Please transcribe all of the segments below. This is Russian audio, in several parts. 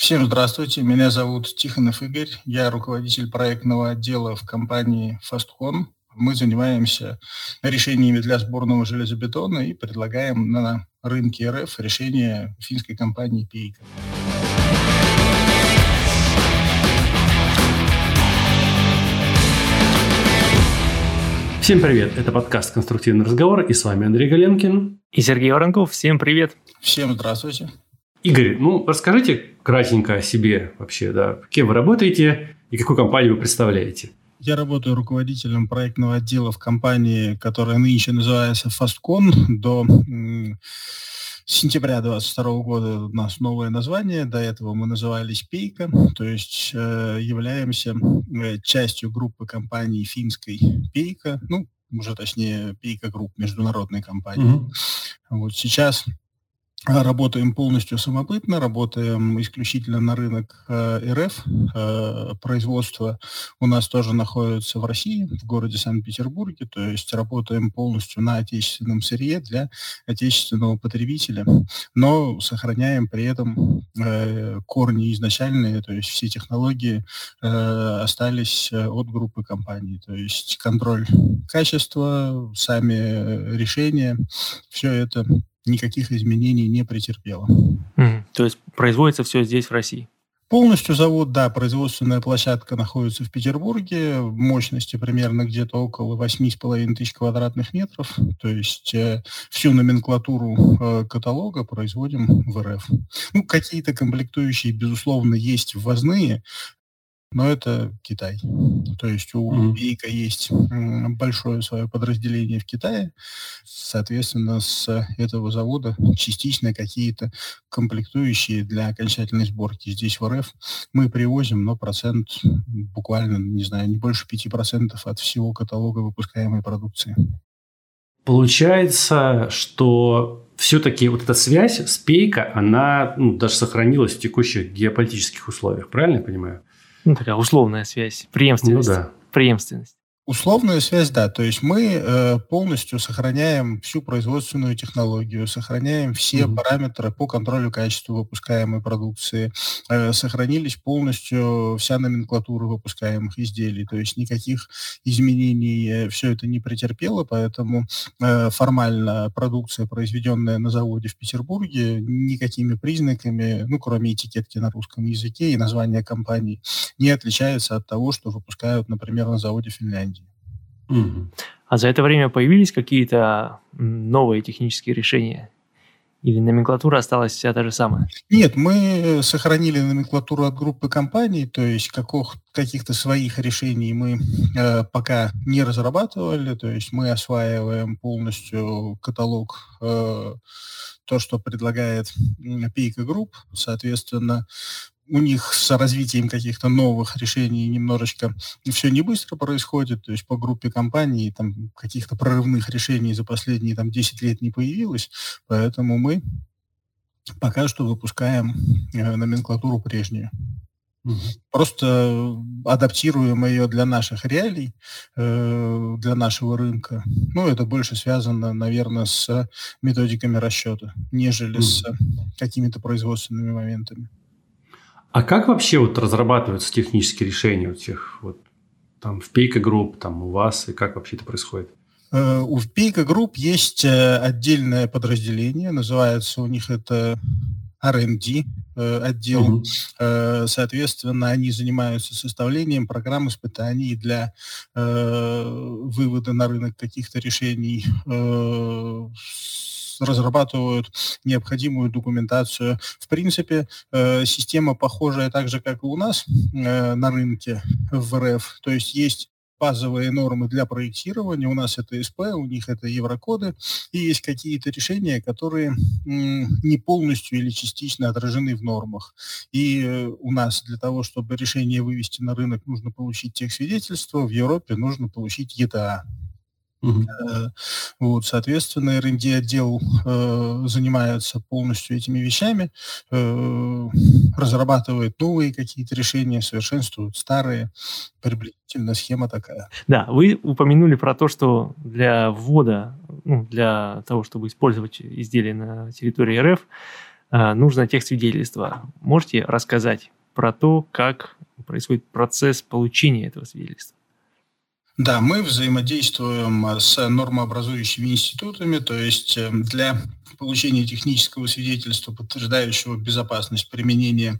Всем здравствуйте, меня зовут Тихонов Игорь, я руководитель проектного отдела в компании FastCon. Мы занимаемся решениями для сборного железобетона и предлагаем на рынке РФ решения финской компании Пейка. Всем привет, это подкаст «Конструктивный разговор» и с вами Андрей Галенкин. И Сергей Воронков. Всем привет. Всем здравствуйте. Игорь, ну расскажите кратенько о себе вообще, да, кем вы работаете и какую компанию вы представляете? Я работаю руководителем проектного отдела в компании, которая нынче называется Fastcon. До сентября 2022 года у нас новое название. До этого мы назывались Peikko, то есть э, являемся э, частью группы компаний финской Peikko, ну, уже точнее Peikko Group, международной компании. Mm-hmm. Вот сейчас Работаем полностью самобытно, работаем исключительно на рынок э, РФ. Э, производство у нас тоже находится в России, в городе Санкт-Петербурге, то есть работаем полностью на отечественном сырье для отечественного потребителя, но сохраняем при этом э, корни изначальные, то есть все технологии остались от группы компаний, то есть контроль качества, сами решения, все это никаких изменений не претерпела. Mm, то есть производится все здесь, в России? Полностью завод, да, производственная площадка находится в Петербурге, мощности примерно где-то около 8,5 тысяч квадратных метров, то есть э, всю номенклатуру э, каталога производим в РФ. Ну, какие-то комплектующие, безусловно, есть ввозные, но это Китай. То есть у mm Бейка есть большое свое подразделение в Китае. Соответственно, с этого завода частично какие-то комплектующие для окончательной сборки здесь в РФ мы привозим, но процент буквально, не знаю, не больше 5% от всего каталога выпускаемой продукции. Получается, что все-таки вот эта связь с Пейка, она ну, даже сохранилась в текущих геополитических условиях, правильно я понимаю? Ну, такая условная связь, преемственность. Ну, да. Преемственность. Условная связь, да. То есть мы э, полностью сохраняем всю производственную технологию, сохраняем все mm-hmm. параметры по контролю качества выпускаемой продукции, э, сохранились полностью вся номенклатура выпускаемых изделий. То есть никаких изменений э, все это не претерпело, поэтому э, формально продукция, произведенная на заводе в Петербурге, никакими признаками, ну, кроме этикетки на русском языке и названия компании, не отличается от того, что выпускают, например, на заводе в А за это время появились какие-то новые технические решения? Или номенклатура осталась вся та же самая? Нет, мы сохранили номенклатуру от группы компаний, то есть каких, каких-то своих решений мы э, пока не разрабатывали, то есть мы осваиваем полностью каталог э, то, что предлагает Peikko Group, соответственно, у них с развитием каких-то новых решений немножечко все не быстро происходит, то есть по группе компаний там каких-то прорывных решений за последние там 10 лет не появилось, поэтому мы пока что выпускаем э, номенклатуру прежнюю. Угу. Просто адаптируем ее для наших реалий, э, для нашего рынка. Ну, это больше связано, наверное, с методиками расчета, нежели угу. с какими-то производственными моментами. А как вообще вот разрабатываются технические решения у тех вот там в Peikko Group, там у вас, и как вообще это происходит? Э, у Peikko Group есть э, отдельное подразделение, называется у них это R&D э, отдел. Угу. Соответственно, они занимаются составлением программ испытаний для вывода на рынок каких-то решений разрабатывают необходимую документацию. В принципе, э, система похожая так же, как и у нас э, на рынке в РФ. То есть есть базовые нормы для проектирования. У нас это СП, у них это еврокоды. И есть какие-то решения, которые не полностью или частично отражены в нормах. И э, у нас для того, чтобы решение вывести на рынок, нужно получить тех свидетельства. В Европе нужно получить ЕТА. Угу. Вот, соответственно, R&D отдел э, занимается полностью этими вещами, э, разрабатывает новые какие-то решения, совершенствует старые. Приблизительно схема такая. Да, вы упомянули про то, что для ввода, ну, для того, чтобы использовать изделия на территории РФ, э, нужно техсвидетельство. Можете рассказать про то, как происходит процесс получения этого свидетельства? Да, мы взаимодействуем с нормообразующими институтами, то есть эм, для получения технического свидетельства, подтверждающего безопасность применения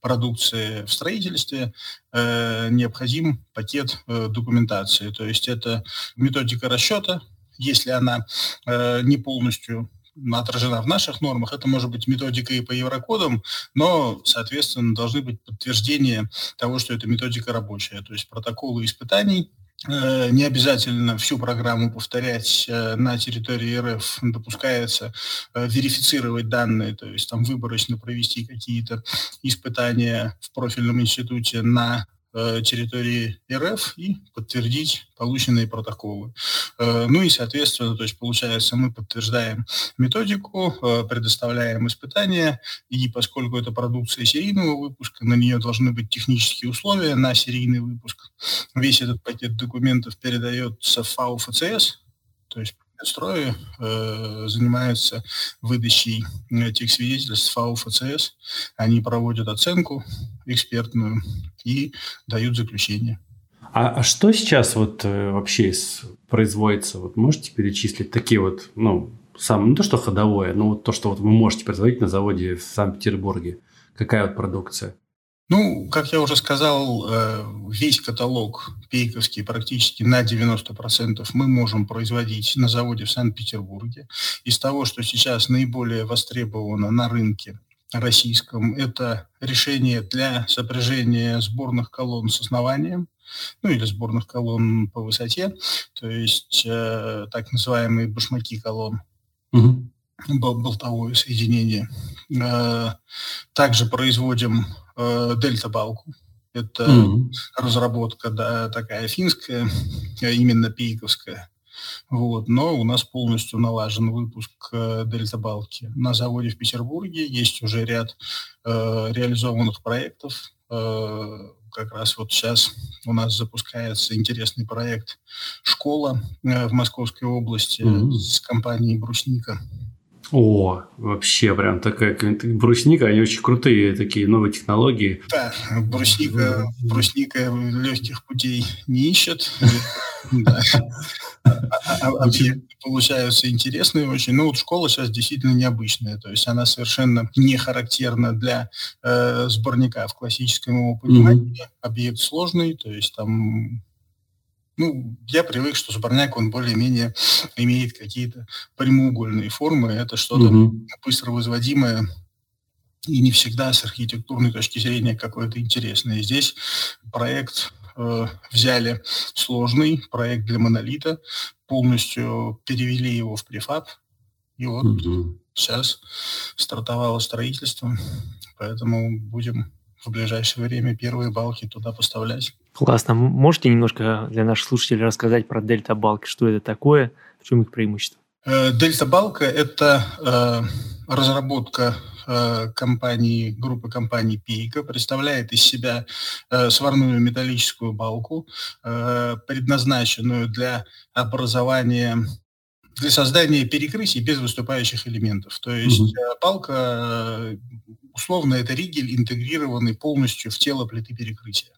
продукции в строительстве, э, необходим пакет э, документации. То есть это методика расчета, если она э, не полностью отражена в наших нормах. Это может быть методика и по еврокодам, но, соответственно, должны быть подтверждения того, что эта методика рабочая. То есть протоколы испытаний, э, не обязательно всю программу повторять э, на территории РФ, допускается э, верифицировать данные, то есть там выборочно провести какие-то испытания в профильном институте на Э, территории РФ и подтвердить полученные протоколы. Э, ну и, соответственно, то есть получается, мы подтверждаем методику, э, предоставляем испытания, и поскольку это продукция серийного выпуска, на нее должны быть технические условия на серийный выпуск. Весь этот пакет документов передается в ФАУ ФЦС, то есть строе э, занимаются выдачей этих свидетельств ФАУ ФЦС. Они проводят оценку экспертную и дают заключение. А, а что сейчас вот э, вообще производится? Вот можете перечислить такие вот, ну, сам, не то что ходовое, но вот то, что вот вы можете производить на заводе в Санкт-Петербурге. Какая вот продукция? Ну, как я уже сказал, э, весь каталог пейковский практически на 90% мы можем производить на заводе в Санкт-Петербурге. Из того, что сейчас наиболее востребовано на рынке российском, это решение для сопряжения сборных колонн с основанием, ну или сборных колонн по высоте, то есть э, так называемые башмаки колонн. Угу болтовое соединение. Э, также производим э, дельта-балку. Это mm-hmm. разработка да, такая финская, э, именно пейковская. Вот. Но у нас полностью налажен выпуск э, дельта-балки на заводе в Петербурге. Есть уже ряд э, реализованных проектов. Э, как раз вот сейчас у нас запускается интересный проект «Школа» э, в Московской области mm-hmm. с компанией «Брусника». О, вообще прям такая брусника, они очень крутые такие новые технологии. Да, брусника, брусника легких путей не ищет. Объекты получаются интересные очень. Ну вот школа сейчас действительно необычная, то есть она совершенно не характерна для э, сборника в классическом его понимании. Объект сложный, то есть там ну, я привык, что сборняк, он более-менее имеет какие-то прямоугольные формы. Это что-то угу. быстро возводимое и не всегда с архитектурной точки зрения какое-то интересное. Здесь проект э, взяли сложный, проект для монолита, полностью перевели его в префаб, и вот угу. сейчас стартовало строительство, поэтому будем в ближайшее время первые балки туда поставлять. Классно. Можете немножко для наших слушателей рассказать про дельта-балки, что это такое, в чем их преимущество? Э, дельта-балка – это э, разработка э, компании, группы компаний Пейка, представляет из себя э, сварную металлическую балку, э, предназначенную для образования для создания перекрытий без выступающих элементов. То есть угу. балка, э, условно, это ригель, интегрированный полностью в тело плиты перекрытия.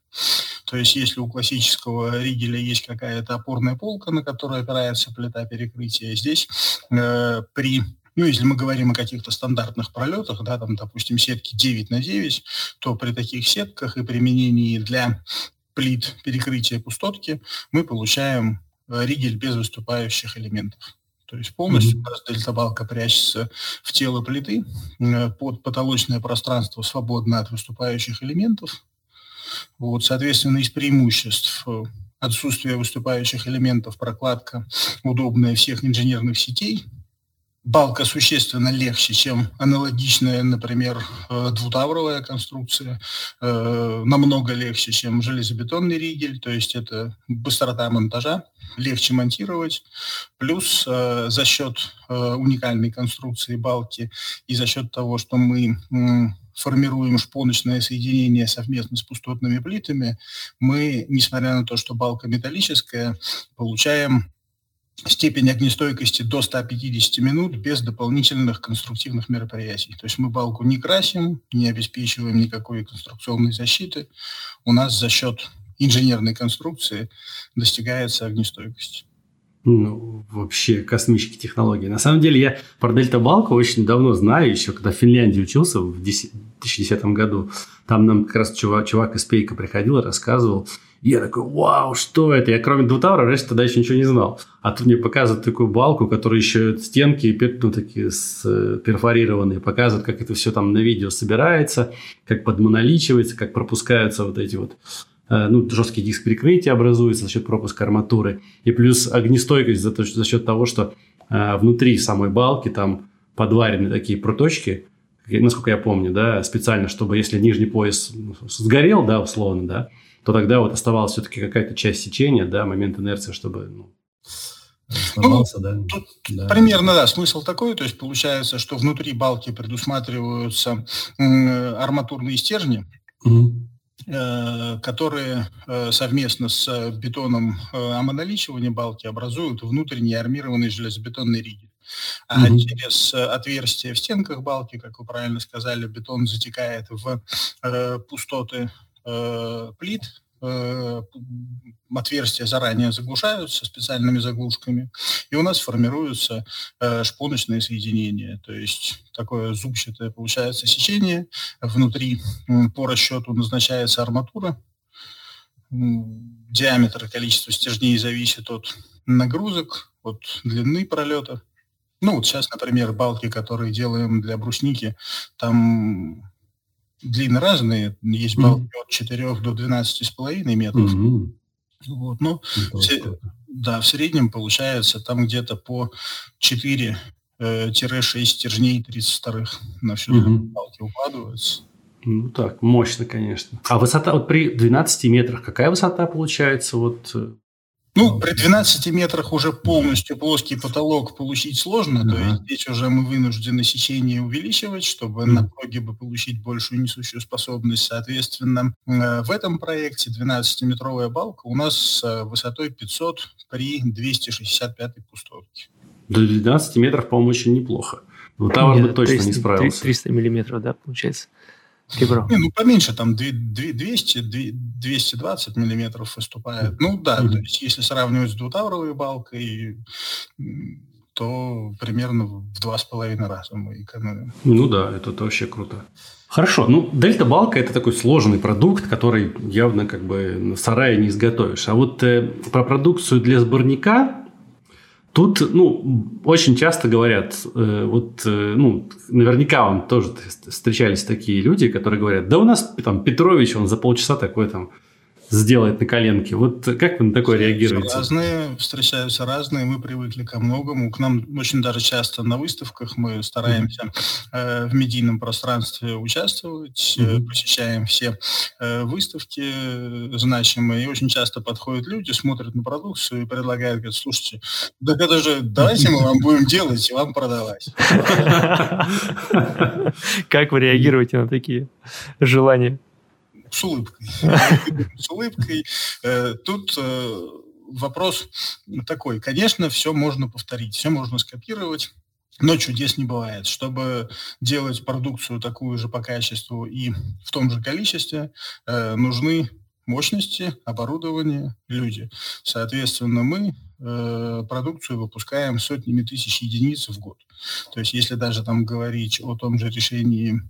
То есть если у классического ригеля есть какая-то опорная полка, на которую опирается плита перекрытия, здесь э, при ну, если мы говорим о каких-то стандартных пролетах, да, там, допустим, сетки 9 на 9, то при таких сетках и применении для плит перекрытия пустотки мы получаем э, ригель без выступающих элементов. То есть полностью mm-hmm. у нас дельтабалка прячется в тело плиты, э, под потолочное пространство свободно от выступающих элементов, вот, соответственно, из преимуществ э, отсутствие выступающих элементов, прокладка удобная всех инженерных сетей. Балка существенно легче, чем аналогичная, например, э, двутавровая конструкция. Э, намного легче, чем железобетонный ригель, то есть это быстрота монтажа, легче монтировать. Плюс за счет уникальной конструкции балки и за счет того, что мы формируем шпоночное соединение совместно с пустотными плитами, мы, несмотря на то, что балка металлическая, получаем степень огнестойкости до 150 минут без дополнительных конструктивных мероприятий. То есть мы балку не красим, не обеспечиваем никакой конструкционной защиты. У нас за счет инженерной конструкции достигается огнестойкость. Ну, вообще космические технологии. На самом деле я про Дельта Балку очень давно знаю, еще когда в Финляндии учился в 2010 году. Там нам как раз чувак, чувак из Пейка приходил и рассказывал. Я такой, вау, что это? Я кроме двутавра раньше тогда еще ничего не знал. А тут мне показывают такую балку, которая еще стенки ну, такие с, э, перфорированные, показывают, как это все там на видео собирается, как подмоноличивается, как пропускаются вот эти вот Э, ну, жесткий диск прикрытия образуется за счет пропуска арматуры, и плюс огнестойкость за, то, за счет того, что э, внутри самой балки там подварены такие проточки, насколько я помню, да, специально, чтобы если нижний пояс сгорел, да, условно, да, то тогда вот оставалась все-таки какая-то часть сечения, да, момент инерции, чтобы ну, ну, да. Тут да. Примерно, да, смысл такой, то есть получается, что внутри балки предусматриваются арматурные стержни. Э, которые э, совместно с э, бетоном омоналичивания балки образуют внутренний армированный железобетонный ригель. А mm через отверстие в стенках балки, как вы правильно сказали, бетон затекает в пустоты плит, Э, отверстия заранее заглушаются специальными заглушками, и у нас формируются э, шпоночные соединения, то есть такое зубчатое получается сечение, внутри по расчету назначается арматура, диаметр и количество стержней зависит от нагрузок, от длины пролета. Ну вот сейчас, например, балки, которые делаем для брусники, там длины разные. Есть балки mm-hmm. от 4 до 12,5 метров. Mm-hmm. Вот, ну, в, да, в среднем получается там где-то по 4 э, 6 стержней 32 на всю mm-hmm. балки укладывается. Ну так, мощно, конечно. А высота, вот при 12 метрах, какая высота получается? Вот э, ну, при 12 метрах уже полностью плоский потолок получить сложно, uh-huh. то есть здесь уже мы вынуждены сечение увеличивать, чтобы uh-huh. на прогибы получить большую несущую способность. Соответственно, э, в этом проекте 12-метровая балка у нас с э, высотой 500 при 265 пустотке. До 12 метров, по-моему, очень неплохо. Но Тавр бы точно 300, не справился. 300 миллиметров, да, получается? Ребро. Не, ну, поменьше, там 200, 220 миллиметров выступает. Ну, да, mm-hmm. то есть если сравнивать с двутавровой балкой, то примерно в два с половиной раза мы экономим. Ну да, это, это вообще круто. Хорошо, ну дельта балка это такой сложный продукт, который явно как бы в сарае не изготовишь. А вот э, про продукцию для сборника Тут, ну, очень часто говорят, э, вот, э, ну, наверняка вам тоже встречались такие люди, которые говорят, да у нас там Петрович, он за полчаса такой там сделает на коленке. Вот как вы на такое реагируете? Разные, встречаются разные, мы привыкли ко многому. К нам очень даже часто на выставках мы стараемся mm-hmm. в медийном пространстве участвовать, mm-hmm. посещаем все э, выставки значимые, и очень часто подходят люди, смотрят на продукцию и предлагают, говорят, слушайте, так это же давайте мы вам будем делать и вам продавать. Как вы реагируете на такие желания? С улыбкой. С улыбкой. Э, тут э, вопрос такой. Конечно, все можно повторить, все можно скопировать. Но чудес не бывает. Чтобы делать продукцию такую же по качеству и в том же количестве, э, нужны мощности, оборудование, люди. Соответственно, мы продукцию выпускаем сотнями тысяч единиц в год. То есть если даже там говорить о том же решении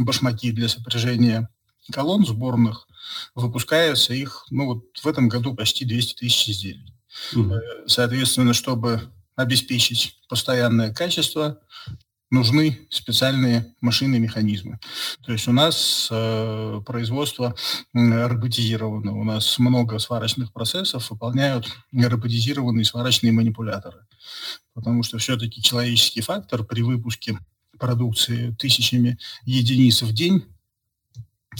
башмаки для сопряжения колонн сборных выпускается их, ну вот в этом году почти 200 тысяч изделий. Угу. Соответственно, чтобы обеспечить постоянное качество, нужны специальные машины, механизмы. То есть у нас э, производство роботизировано, у нас много сварочных процессов выполняют роботизированные сварочные манипуляторы, потому что все-таки человеческий фактор при выпуске продукции тысячами единиц в день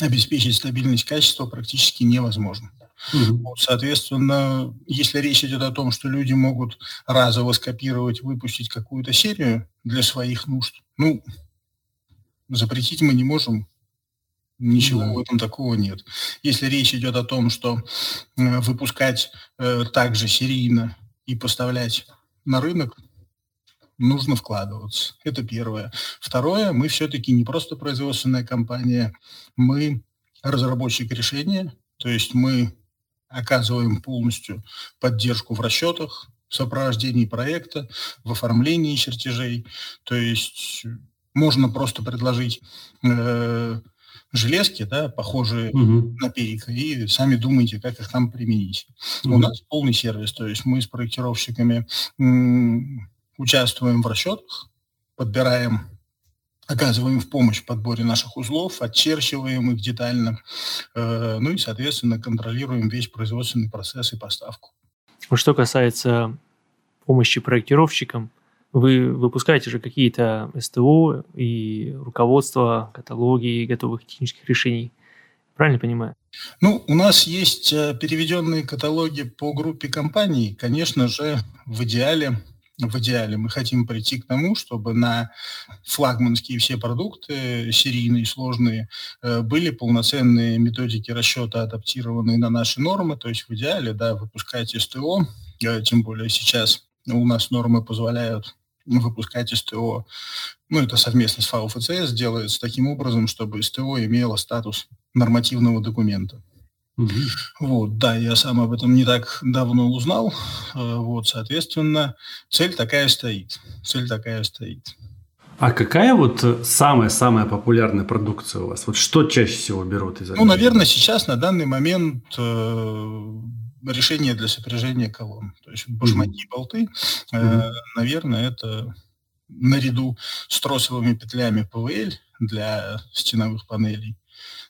обеспечить стабильность качества практически невозможно. Угу. Соответственно, если речь идет о том, что люди могут разово скопировать, выпустить какую-то серию для своих нужд, ну, запретить мы не можем, Ничего да. в этом такого нет. Если речь идет о том, что э, выпускать э, также серийно и поставлять на рынок, нужно вкладываться. Это первое. Второе, мы все-таки не просто производственная компания, мы разработчик решения, то есть мы оказываем полностью поддержку в расчетах, в сопровождении проекта, в оформлении чертежей. То есть можно просто предложить э, железки, да, похожие угу. на перик, и сами думайте, как их там применить. Угу. У нас полный сервис, то есть мы с проектировщиками м- участвуем в расчетах, подбираем оказываем в помощь в подборе наших узлов, отчерчиваем их детально, э, ну и, соответственно, контролируем весь производственный процесс и поставку. Что касается помощи проектировщикам, вы выпускаете же какие-то СТО и руководство, каталоги готовых технических решений. Правильно понимаю? Ну, у нас есть э, переведенные каталоги по группе компаний. Конечно же, в идеале в идеале мы хотим прийти к тому, чтобы на флагманские все продукты, серийные, сложные, э, были полноценные методики расчета, адаптированные на наши нормы. То есть в идеале, да, выпускать СТО, э, тем более сейчас у нас нормы позволяют выпускать СТО, ну, это совместно с ФАО ФЦС делается таким образом, чтобы СТО имело статус нормативного документа. Угу. Вот, да, я сам об этом не так давно узнал. Э, вот, соответственно, цель такая стоит. Цель такая стоит. А какая вот самая-самая популярная продукция у вас? Вот что чаще всего берут из? Ну, наверное, сейчас на данный момент э, решение для сопряжения колонн. То есть башмаки, болты, э, наверное, это наряду с тросовыми петлями ПВЛ для стеновых панелей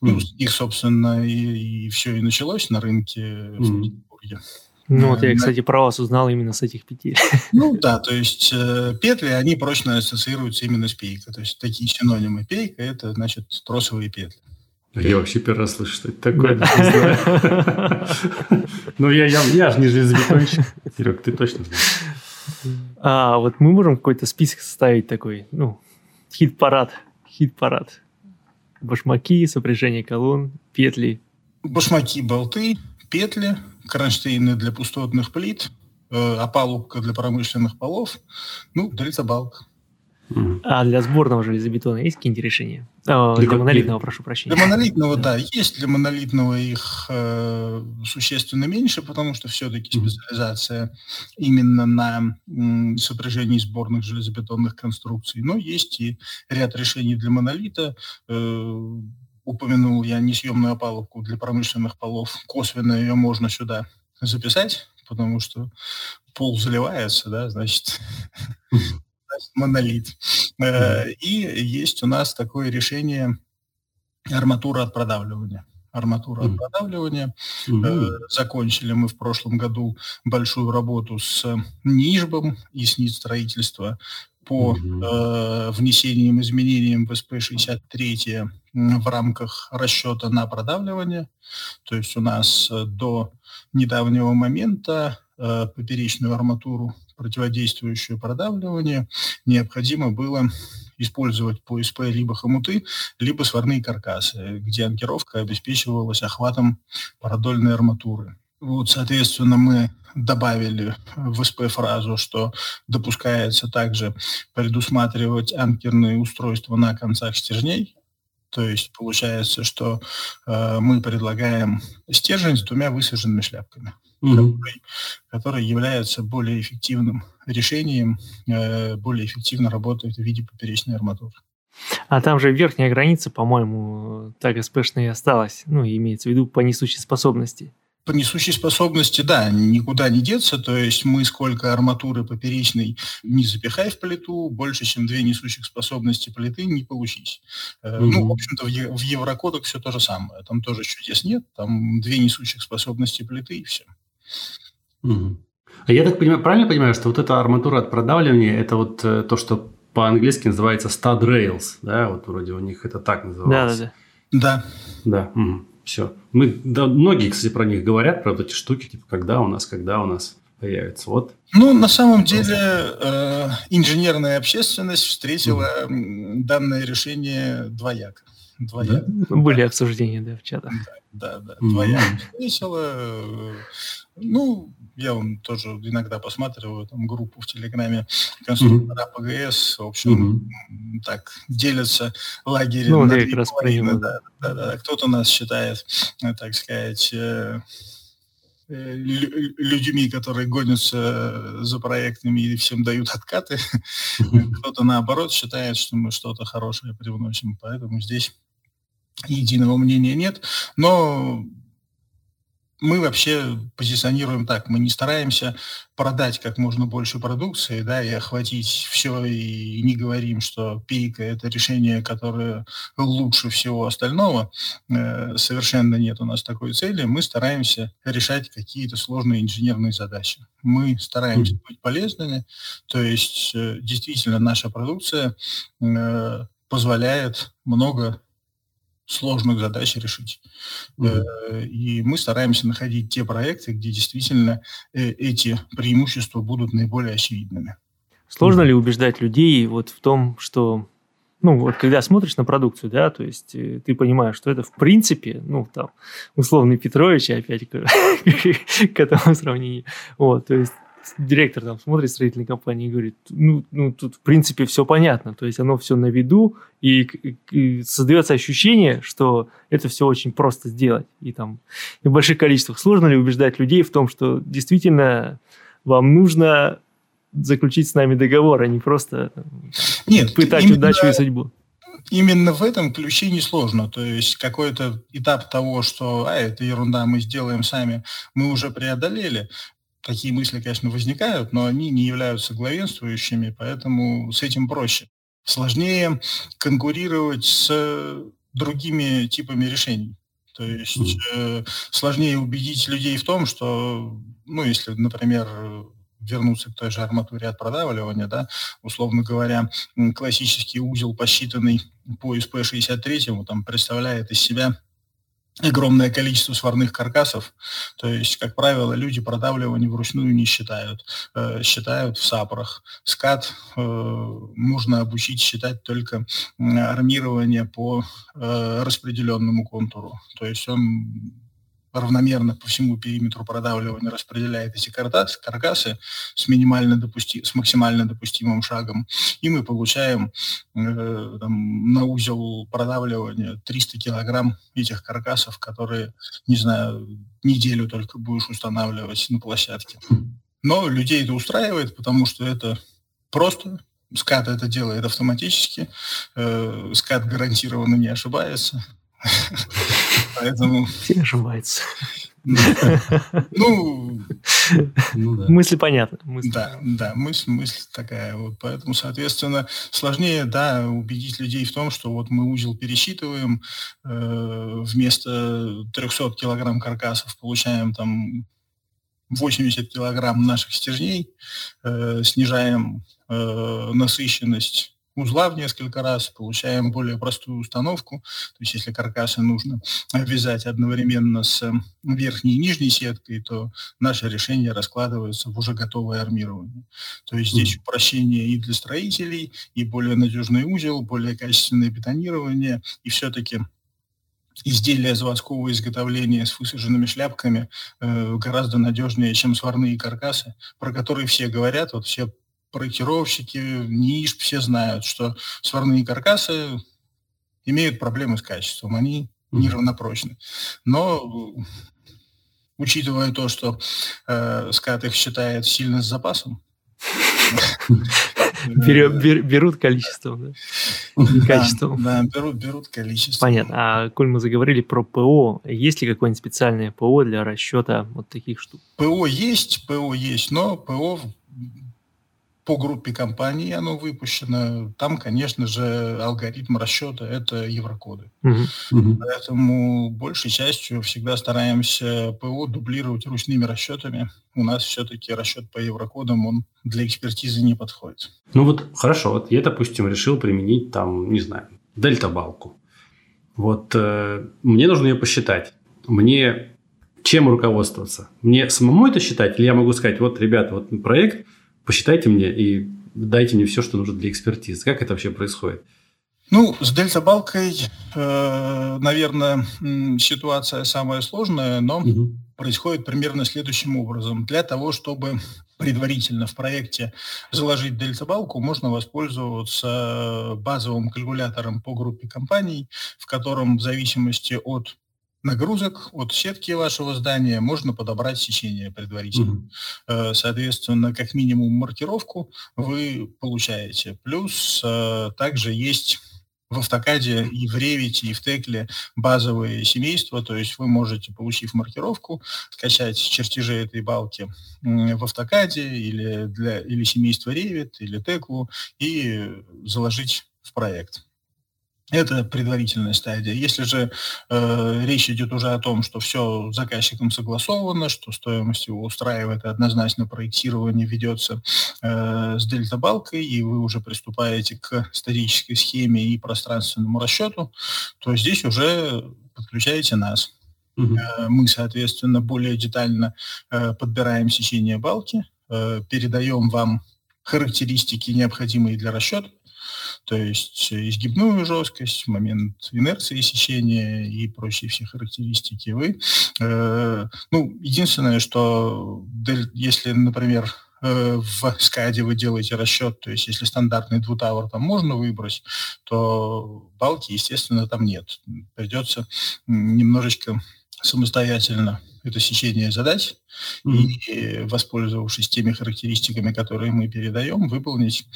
ну, их, собственно, и, и все и началось на рынке mm. в Петербурге. Ну, вот я, кстати, про вас узнал именно с этих петель. Ну да, то есть э, петли, они прочно ассоциируются именно с пейкой. То есть такие синонимы пейка – это, значит, тросовые петли. Я вообще первый раз слышу, что это такое. Ну, я, я, я же не железобетонщик. Серег, ты точно знаешь. А, вот мы можем какой-то список составить такой, ну, хит-парад, хит-парад башмаки, сопряжение колонн, петли. Башмаки, болты, петли, кронштейны для пустотных плит, э, опалубка для промышленных полов, ну, А для сборного железобетона есть какие-нибудь решения? О, для, для монолитного, прошу прощения. Для монолитного, да, есть. Для монолитного их э, существенно меньше, потому что все-таки специализация именно на м, сопряжении сборных железобетонных конструкций. Но есть и ряд решений для монолита. Э, упомянул я несъемную опалубку для промышленных полов. Косвенно ее можно сюда записать, потому что пол заливается, да, значит, монолит. Э, и есть у нас такое решение арматура от продавливания арматура от продавливания. Mm-hmm. Закончили мы в прошлом году большую работу с Нижбом и с НИД строительства по mm-hmm. э, внесениям изменениям в СП-63 в рамках расчета на продавливание. То есть у нас э, до недавнего момента э, поперечную арматуру противодействующую продавливанию, необходимо было использовать по СП либо хомуты, либо сварные каркасы, где анкеровка обеспечивалась охватом парадольной арматуры. Вот, соответственно, мы добавили в СП фразу, что допускается также предусматривать анкерные устройства на концах стержней. То есть получается, что э, мы предлагаем стержень с двумя высаженными шляпками угу. который, который является более эффективным решением, э, более эффективно работает в виде поперечной арматуры. А там же верхняя граница, по-моему, так СПшная и осталась, ну, имеется в виду по несущей способности. По несущей способности, да, никуда не деться, то есть мы сколько арматуры поперечной не запихай в плиту, больше, чем две несущих способности плиты не получить. Mm-hmm. Ну, в общем-то, в, в Еврокодах все то же самое, там тоже чудес нет, там две несущих способности плиты и все. Угу. А я так понимаю, правильно понимаю, что вот эта арматура от продавливания, это вот э, то, что по-английски называется stud rails, да, вот вроде у них это так называется. Да, да, да. Да, угу. все. Мы, да, многие, кстати, про них говорят, про вот эти штуки, типа, когда у нас, когда у нас появится. Вот. Ну, на самом деле, э, инженерная общественность встретила mm. данное решение двояко. Двояко. Да? Были обсуждения, да, в чатах. Да, да, да. Двояко весело. Ну, я вам тоже иногда посматриваю там группу в Телеграме конструктора mm-hmm. ПГС, в общем, mm-hmm. так, делятся лагерем. Ну, на раз про да, да, да. Кто-то нас считает, э, так сказать, э, э, людьми, которые гонятся за проектами и всем дают откаты. Кто-то, наоборот, считает, что мы что-то хорошее привносим. Поэтому здесь единого мнения нет. Но мы вообще позиционируем так, мы не стараемся продать как можно больше продукции, да, и охватить все, и не говорим, что пейка – это решение, которое лучше всего остального. Э, совершенно нет у нас такой цели. Мы стараемся решать какие-то сложные инженерные задачи. Мы стараемся быть полезными, то есть э, действительно наша продукция э, позволяет много сложных задач решить. Mm-hmm. И мы стараемся находить те проекты, где действительно э, эти преимущества будут наиболее очевидными. Сложно mm-hmm. ли убеждать людей вот в том, что ну, вот когда смотришь на продукцию, да, то есть э, ты понимаешь, что это в принципе, ну, там, условный Петрович, опять к, к этому сравнению, вот, то есть директор там смотрит строительной компании и говорит, ну, ну тут в принципе все понятно, то есть оно все на виду, и, и создается ощущение, что это все очень просто сделать, и там и в больших количествах. Сложно ли убеждать людей в том, что действительно вам нужно заключить с нами договор, а не просто Нет, пытать именно... удачу и судьбу? именно в этом ключе несложно. То есть какой-то этап того, что а, это ерунда, мы сделаем сами, мы уже преодолели такие мысли, конечно, возникают, но они не являются главенствующими, поэтому с этим проще. Сложнее конкурировать с другими типами решений. То есть э, сложнее убедить людей в том, что, ну, если, например, вернуться к той же арматуре от продавливания, да, условно говоря, классический узел, посчитанный по СП-63, там представляет из себя огромное количество сварных каркасов. То есть, как правило, люди продавливание вручную не считают. Э, считают в сапрах. Скат э, нужно обучить считать только армирование по э, распределенному контуру. То есть он равномерно по всему периметру продавливания распределяет эти каркасы с, минимально допусти, с максимально допустимым шагом, и мы получаем э, там, на узел продавливания 300 килограмм этих каркасов, которые, не знаю, неделю только будешь устанавливать на площадке. Но людей это устраивает, потому что это просто, скат это делает автоматически, э, скат гарантированно не ошибается, Поэтому... Все ошибаются. Ну, ну да. Мысль понятна. Мысль. Да, да, мысль, мысль такая. Вот, поэтому, соответственно, сложнее, да, убедить людей в том, что вот мы узел пересчитываем, э, вместо 300 килограмм каркасов получаем там 80 килограмм наших стержней, э, снижаем э, насыщенность узла в несколько раз, получаем более простую установку. То есть если каркасы нужно вязать одновременно с верхней и нижней сеткой, то наше решение раскладывается в уже готовое армирование. То есть здесь упрощение и для строителей, и более надежный узел, более качественное бетонирование, и все-таки изделия заводского изготовления с высаженными шляпками э, гораздо надежнее, чем сварные каркасы, про которые все говорят, вот все проектировщики, НИИШ, все знают, что сварные каркасы имеют проблемы с качеством, они неравнопрочны. Но учитывая то, что э, скат их считает сильно с запасом, берут количеством, да? качеством. Да, берут, берут количество. Понятно. А коль мы заговорили про ПО, есть ли какое-нибудь специальное ПО для расчета вот таких штук? ПО есть, ПО есть, но ПО по группе компаний оно выпущено. Там, конечно же, алгоритм расчета – это еврокоды. Uh-huh. Поэтому большей частью всегда стараемся ПО дублировать ручными расчетами. У нас все-таки расчет по еврокодам, он для экспертизы не подходит. Ну вот хорошо, вот я, допустим, решил применить там, не знаю, дельта-балку. Вот э, мне нужно ее посчитать. Мне чем руководствоваться? Мне самому это считать? Или я могу сказать, вот, ребята, вот проект – посчитайте мне и дайте мне все, что нужно для экспертизы. Как это вообще происходит? Ну, с дельта-балкой, э, наверное, ситуация самая сложная, но угу. происходит примерно следующим образом. Для того, чтобы предварительно в проекте заложить дельта-балку, можно воспользоваться базовым калькулятором по группе компаний, в котором в зависимости от нагрузок от сетки вашего здания можно подобрать сечение предварительно. Mm-hmm. Соответственно, как минимум маркировку вы получаете. Плюс э, также есть в автокаде и в ревите, и в текле базовые семейства, то есть вы можете, получив маркировку, скачать чертежи этой балки в автокаде или, для, или семейство ревит, или теклу и заложить в проект. Это предварительная стадия. Если же э, речь идет уже о том, что все с заказчиком согласовано, что стоимость его устраивает, и однозначно проектирование ведется э, с дельта-балкой, и вы уже приступаете к статической схеме и пространственному расчету, то здесь уже подключаете нас. Угу. Э, мы, соответственно, более детально э, подбираем сечение балки, э, передаем вам характеристики, необходимые для расчета, то есть изгибную жесткость, момент инерции сечения и прочие все характеристики. Вы, э, ну, единственное, что если, например, э, в скаде вы делаете расчет, то есть если стандартный двутавр там можно выбрать, то балки, естественно, там нет. Придется немножечко самостоятельно это сечение задать mm-hmm. и, воспользовавшись теми характеристиками, которые мы передаем, выполнить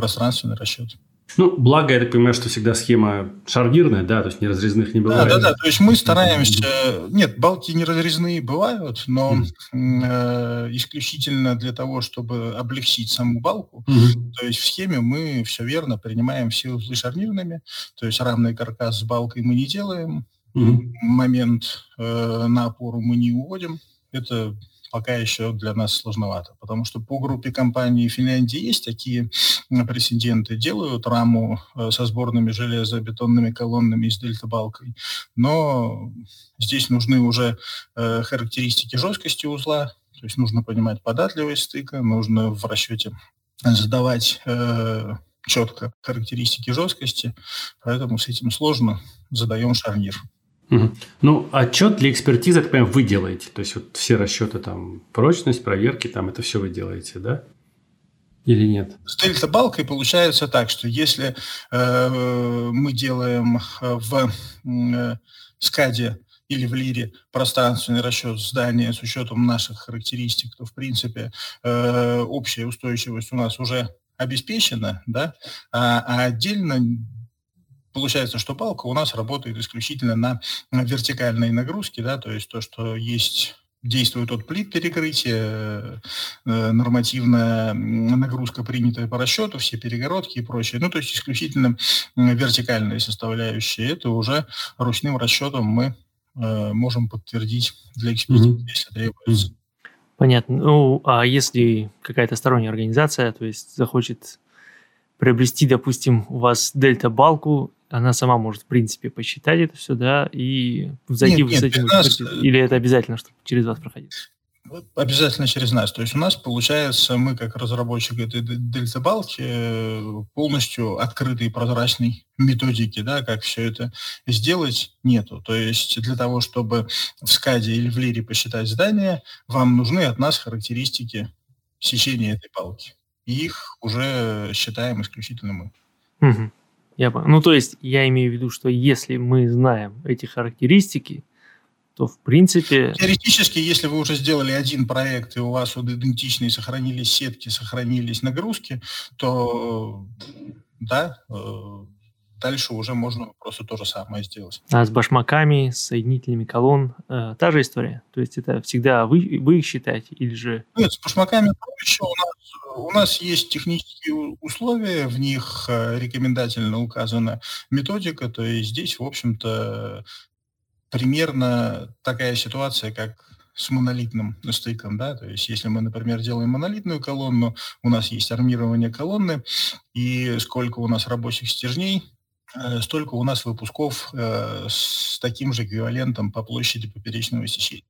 пространственный расчет. Ну, благо, я так понимаю, что всегда схема шарнирная, да, то есть неразрезных не бывает. Да, да, да, то есть мы стараемся... Нет, балки неразрезные бывают, но э, исключительно для того, чтобы облегчить саму балку, mm-hmm. то есть в схеме мы все верно принимаем все узлы шарнирными, то есть равный каркас с балкой мы не делаем, mm-hmm. момент э, на опору мы не уводим, это пока еще для нас сложновато, потому что по группе компаний Финляндии есть такие прецеденты, делают раму э, со сборными железобетонными колоннами с дельта-балкой, но здесь нужны уже э, характеристики жесткости узла, то есть нужно понимать податливость стыка, нужно в расчете задавать э, четко характеристики жесткости, поэтому с этим сложно, задаем шарнир. Ну, отчет для экспертизы, так понимаю, вы делаете. То есть, вот все расчеты, там, прочность, проверки, там, это все вы делаете, да? Или нет? С дельта-балкой получается так, что если э, мы делаем в э, скаде или в лире пространственный расчет здания с учетом наших характеристик, то, в принципе, э, общая устойчивость у нас уже обеспечена, да, а, а отдельно получается, что палка у нас работает исключительно на, вертикальной нагрузке, да, то есть то, что есть действует от плит перекрытия, э, нормативная нагрузка, принятая по расчету, все перегородки и прочее. Ну, то есть исключительно вертикальные составляющие. Это уже ручным расчетом мы э, можем подтвердить для экспертизы, mm-hmm. если требуется. Понятно. Ну, а если какая-то сторонняя организация, то есть захочет приобрести, допустим, у вас дельта-балку, она сама может, в принципе, посчитать это все, да, и зайти нет, с этим... Нас... Или это обязательно, чтобы через вас проходить? Обязательно через нас. То есть у нас, получается, мы как разработчик этой дельта-балки э, полностью открытой и прозрачной методики, да, как все это сделать, нету. То есть для того, чтобы в скаде или в лире посчитать здание, вам нужны от нас характеристики сечения этой палки. И их уже считаем исключительно мы. Угу. Я, ну, то есть я имею в виду, что если мы знаем эти характеристики, то в принципе... Теоретически, если вы уже сделали один проект, и у вас вот идентичные сохранились сетки, сохранились нагрузки, то да, э, дальше уже можно просто то же самое сделать. А с башмаками, с соединителями колонн э, та же история? То есть это всегда вы, вы их считаете или же... Нет, с башмаками проще. У нас, у нас есть технические условия, в них э, рекомендательно указана методика, то есть здесь, в общем-то, примерно такая ситуация, как с монолитным стыком, да, то есть если мы, например, делаем монолитную колонну, у нас есть армирование колонны, и сколько у нас рабочих стержней, Э, столько у нас выпусков э, с таким же эквивалентом по площади поперечного сечения.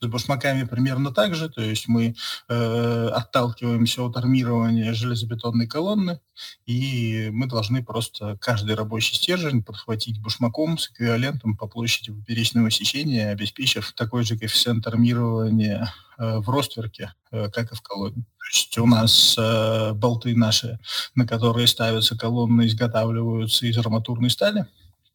С башмаками примерно так же, то есть мы э, отталкиваемся от армирования железобетонной колонны, и мы должны просто каждый рабочий стержень подхватить башмаком с эквивалентом по площади поперечного сечения, обеспечив такой же коэффициент армирования э, в ростверке, э, как и в колонне. То есть у нас э, болты наши, на которые ставятся колонны, изготавливаются из арматурной стали,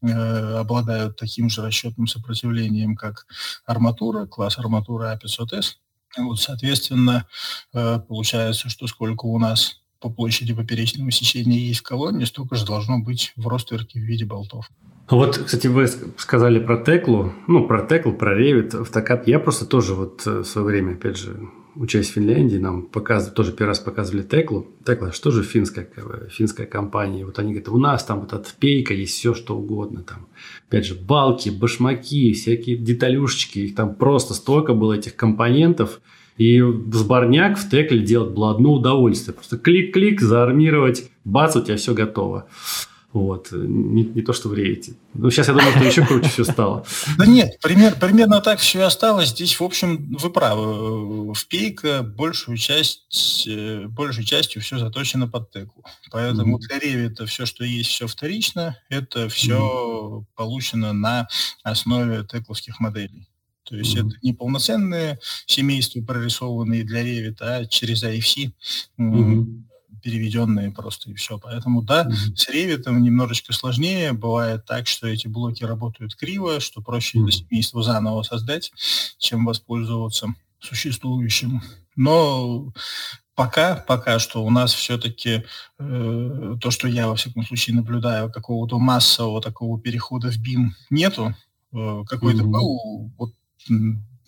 обладают таким же расчетным сопротивлением, как арматура, класс арматуры А500С. Вот, соответственно, э, получается, что сколько у нас по площади поперечного сечения есть в колонне, столько же должно быть в ростверке в виде болтов. Вот, кстати, вы сказали про Теклу, ну, про Теклу, про Revit, автокад. Я просто тоже вот э, в свое время, опять же, учась в Финляндии, нам показывали, тоже первый раз показывали Теклу. Текла, что же финская, финская компания? Вот они говорят, у нас там вот от пейка есть все, что угодно. Там, опять же, балки, башмаки, всякие деталюшечки. Их там просто столько было этих компонентов. И сборняк в Текле делать было одно удовольствие. Просто клик-клик, заармировать, бац, у тебя все готово. Вот. Не, не то, что в рейте. Ну, сейчас я думаю, что еще круче все стало. Да нет, пример, примерно так все и осталось. Здесь, в общем, вы правы. В пейк большую часть, э, большей частью все заточено под теклу. Поэтому mm-hmm. для ревита все, что есть, все вторично. Это все mm-hmm. получено на основе текловских моделей. То есть mm-hmm. это не полноценные семейства, прорисованные для ревита, а через IFC. Mm-hmm переведенные просто и все. Поэтому да, mm-hmm. с Revit немножечко сложнее. Бывает так, что эти блоки работают криво, что проще mm-hmm. семейство заново создать, чем воспользоваться существующим. Но пока, пока что у нас все-таки э, то, что я во всяком случае наблюдаю, какого-то массового такого перехода в BIM нету. Э, какой-то mm-hmm. был вот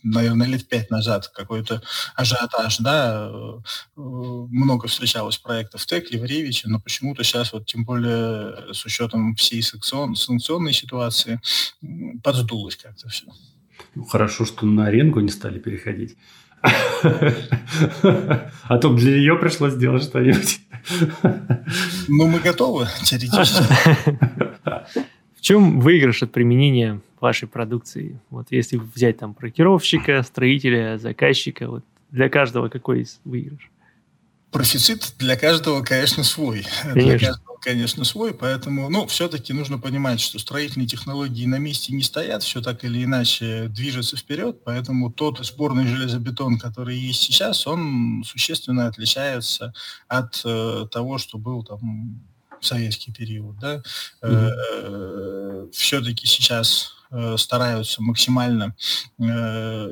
наверное, лет пять назад какой-то ажиотаж, да, э, много встречалось проектов в Текле, в Ревиче, но почему-то сейчас вот тем более с учетом всей санкцион, санкционной ситуации подсдулось как-то все. Ну, хорошо, что на аренку не стали переходить. А то для нее пришлось сделать что-нибудь. Ну, мы готовы, теоретически. В чем выигрыш от применения вашей продукции? Вот если взять там проектировщика, строителя, заказчика, вот для каждого какой из выигрыш? Профицит для каждого, конечно, свой. Конечно. Для каждого, конечно, свой, поэтому, ну, все-таки нужно понимать, что строительные технологии на месте не стоят, все так или иначе движется вперед, поэтому тот сборный железобетон, который есть сейчас, он существенно отличается от э, того, что был там в советский период, да. Mm-hmm. Все-таки сейчас Э, стараются максимально э,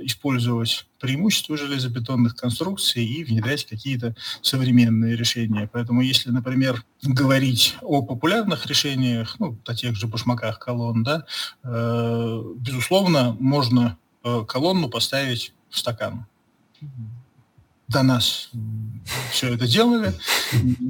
использовать преимущества железобетонных конструкций и внедрять какие-то современные решения. Поэтому если, например, говорить о популярных решениях, ну, о тех же башмаках колонн, да, э, безусловно, можно э, колонну поставить в стакан до нас все это делали,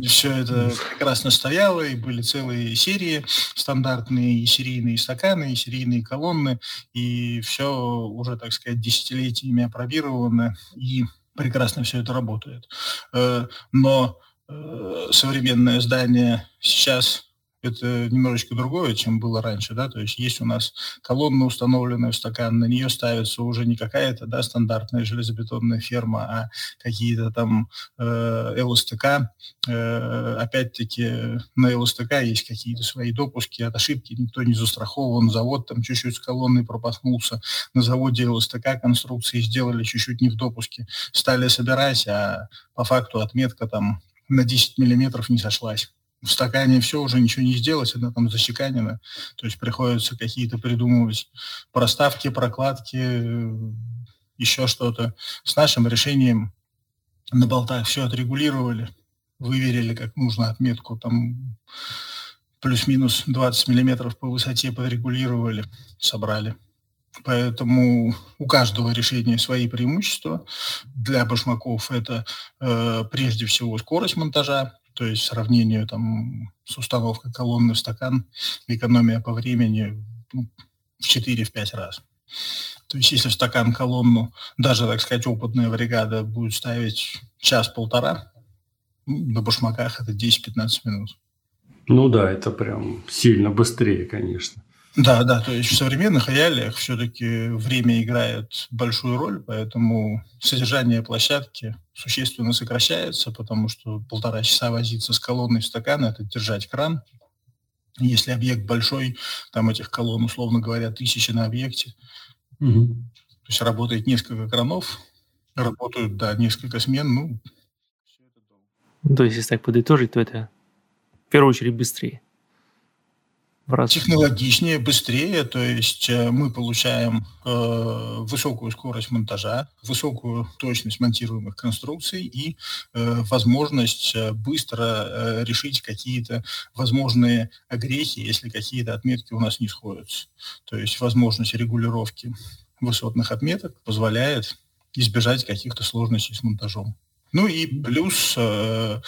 все это прекрасно стояло, и были целые серии стандартные, и серийные стаканы, и серийные колонны, и все уже, так сказать, десятилетиями опробировано, и прекрасно все это работает. Э, но э, современное здание сейчас это немножечко другое, чем было раньше, да, то есть есть у нас колонна, установленная в стакан, на нее ставится уже не какая-то, да, стандартная железобетонная ферма, а какие-то там э, ЛСТК, э, опять-таки на ЛСТК есть какие-то свои допуски от ошибки, никто не застрахован, завод там чуть-чуть с колонной пропахнулся, на заводе ЛСТК конструкции сделали чуть-чуть не в допуске, стали собирать, а по факту отметка там на 10 миллиметров не сошлась в стакане все, уже ничего не сделать, она там зачеканена. То есть приходится какие-то придумывать проставки, прокладки, еще что-то. С нашим решением на болтах все отрегулировали, выверили как нужно отметку, там плюс-минус 20 миллиметров по высоте подрегулировали, собрали. Поэтому у каждого решения свои преимущества. Для башмаков это э, прежде всего скорость монтажа, то есть сравнению там, с установкой колонны в стакан, экономия по времени ну, в 4-5 раз. То есть если в стакан колонну, даже, так сказать, опытная бригада будет ставить час-полтора, ну, на башмаках это 10-15 минут. Ну да, это прям сильно быстрее, конечно. Да, да, то есть в современных реалиях все-таки время играет большую роль, поэтому содержание площадки существенно сокращается, потому что полтора часа возиться с колонной стакана – это держать кран. Если объект большой, там этих колонн, условно говоря, тысячи на объекте. Угу. То есть работает несколько кранов, работают, да, несколько смен, ну, все это долго. Ну, то есть, если так подытожить, то это в первую очередь быстрее в раз. Технологичнее, быстрее, то есть э, мы получаем э, высокую скорость монтажа, высокую точность монтируемых конструкций и э, возможность э, быстро э, решить какие-то возможные огрехи, если какие-то отметки у нас не сходятся. То есть возможность регулировки высотных отметок позволяет избежать каких-то сложностей с монтажом. Ну и плюс э,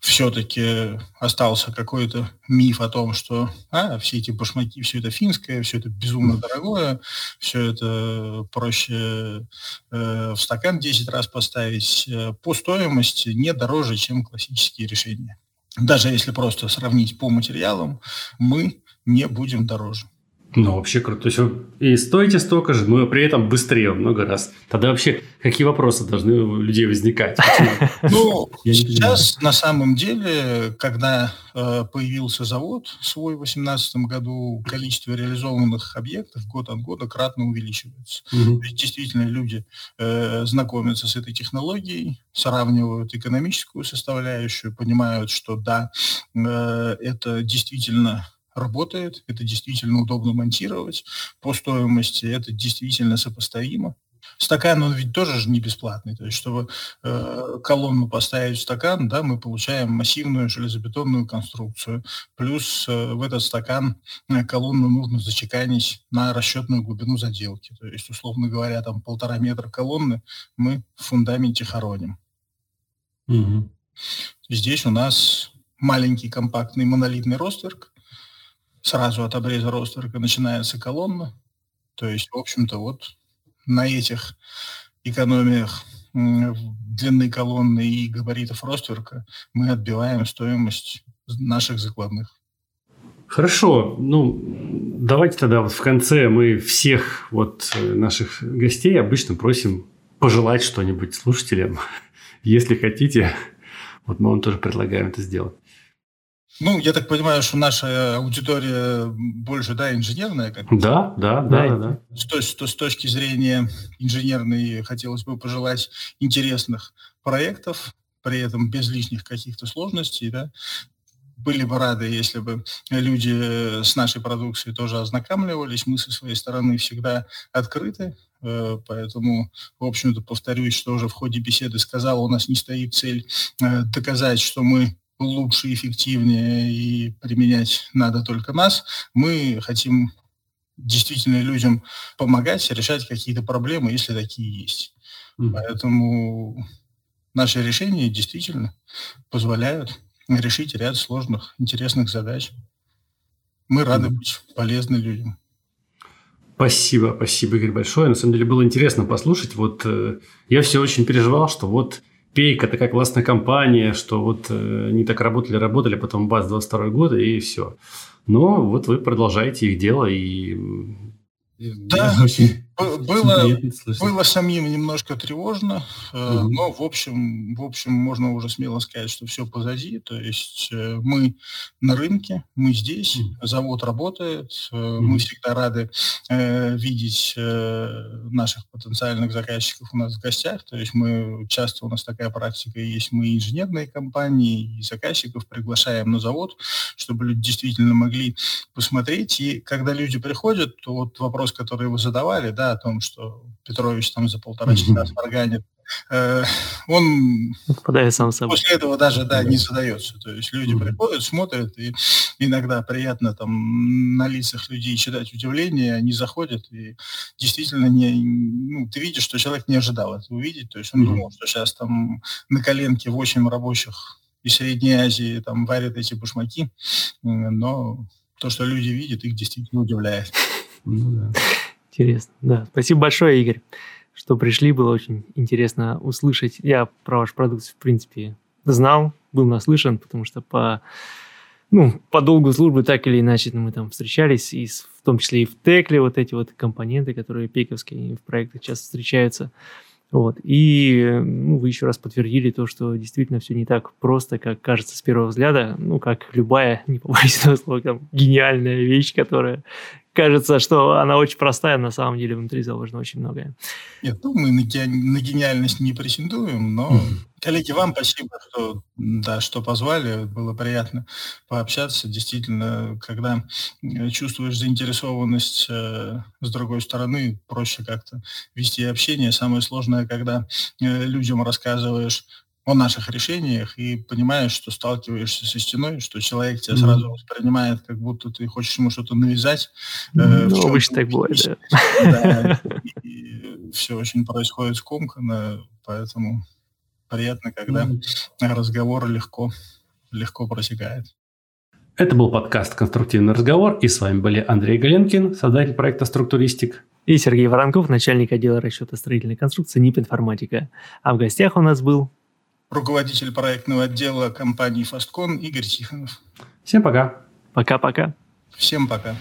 все-таки остался какой-то миф о том, что а, все эти башмаки, все это финское, все это безумно дорогое, все это проще э, в стакан 10 раз поставить. Э, по стоимости не дороже, чем классические решения. Даже если просто сравнить по материалам, мы не будем дороже. Ну, вообще круто. То есть вы и стоите столько же, но при этом быстрее много раз. Тогда вообще какие вопросы должны у людей возникать? Ну, сейчас на самом деле, когда э, появился завод свой в 2018 году, количество реализованных объектов год от года кратно увеличивается. действительно люди э, знакомятся с этой технологией, сравнивают экономическую составляющую, понимают, что да, э, это действительно работает, это действительно удобно монтировать, по стоимости это действительно сопоставимо. Стакан, он ведь тоже же не бесплатный. То есть, чтобы э, колонну поставить в стакан, да, мы получаем массивную железобетонную конструкцию. Плюс э, в этот стакан э, колонну нужно зачеканить на расчетную глубину заделки. То есть, условно говоря, там полтора метра колонны мы в фундаменте хороним. Угу. Здесь у нас маленький компактный монолитный ростверк, сразу от обреза ростверка начинается колонна. То есть, в общем-то, вот на этих экономиях длины колонны и габаритов ростверка мы отбиваем стоимость наших закладных. Хорошо, ну давайте тогда вот в конце мы всех вот э, наших гостей обычно просим пожелать что-нибудь слушателям, если хотите. Вот мы вам тоже предлагаем это сделать. Ну, я так понимаю, что наша аудитория больше, да, инженерная? Как да, да, да, да. да. С, с, с точки зрения инженерной хотелось бы пожелать интересных проектов, при этом без лишних каких-то сложностей, да. Были бы рады, если бы люди с нашей продукцией тоже ознакомливались. Мы со своей стороны всегда открыты, э, Поэтому, в общем-то, повторюсь, что уже в ходе беседы сказал, у нас не стоит цель э, доказать, что мы лучше, эффективнее и применять надо только нас. Мы хотим действительно людям помогать, решать какие-то проблемы, если такие есть. Mm. Поэтому наши решения действительно позволяют решить ряд сложных, интересных задач. Мы рады mm. быть полезны людям. Спасибо, спасибо, Игорь, большое. На самом деле было интересно послушать. Вот э, я все очень переживал, что вот Пейка такая классная компания, что вот э, они так работали, работали, потом бац, 22 год, и все. Но вот вы продолжаете их дело, и да, очень было, было самим немножко тревожно, угу. но в общем, в общем можно уже смело сказать, что все позади. То есть э, мы на рынке, мы здесь, угу. завод работает, угу. мы всегда рады э, видеть э, наших потенциальных заказчиков у нас в гостях. То есть мы часто у нас такая практика есть, мы инженерные компании и заказчиков приглашаем на завод, чтобы люди действительно могли посмотреть. И когда люди приходят, то вот вопрос, который вы задавали, да, о том, что Петрович там за полтора часа сварганит, э, он Попадает сам собой. после этого даже да, не задается. То есть люди приходят, смотрят, и иногда приятно там на лицах людей читать удивление, они заходят, и действительно не, ну, ты видишь, что человек не ожидал это увидеть. То есть он думал, что сейчас там на коленке 8 рабочих из Средней Азии там варят эти башмаки, но то, что люди видят, их действительно удивляет. Ну, да. Интересно, да. Спасибо большое, Игорь, что пришли. Было очень интересно услышать. Я про ваш продукт, в принципе, знал, был наслышан, потому что по ну, по долгу службы так или иначе мы там встречались, и в том числе и в Текле вот эти вот компоненты, которые пейковские в проектах часто встречаются. Вот. И ну, вы еще раз подтвердили то, что действительно все не так просто, как кажется с первого взгляда. Ну, как любая, не побоюсь этого слова, там, гениальная вещь, которая кажется, что она очень простая, а на самом деле внутри заложено очень многое. Нет, ну мы на, на гениальность не претендуем, но, коллеги, вам спасибо, что, да, что позвали, было приятно пообщаться. Действительно, когда э, чувствуешь заинтересованность э, с другой стороны, проще как-то вести общение. Самое сложное, когда э, людям рассказываешь о наших решениях и понимаешь, что сталкиваешься со стеной, что человек тебя mm-hmm. сразу воспринимает, как будто ты хочешь ему что-то навязать. Mm-hmm. ну, обычно так бывает, да. да и, и все очень происходит скомканно, поэтому приятно, когда mm-hmm. разговор легко, легко протекает. Это был подкаст «Конструктивный разговор», и с вами были Андрей Галенкин, создатель проекта «Структуристик», и Сергей Воронков, начальник отдела расчета строительной конструкции НИП «Информатика». А в гостях у нас был руководитель проектного отдела компании «Фасткон» Игорь Тихонов. Всем пока. Пока-пока. Всем пока.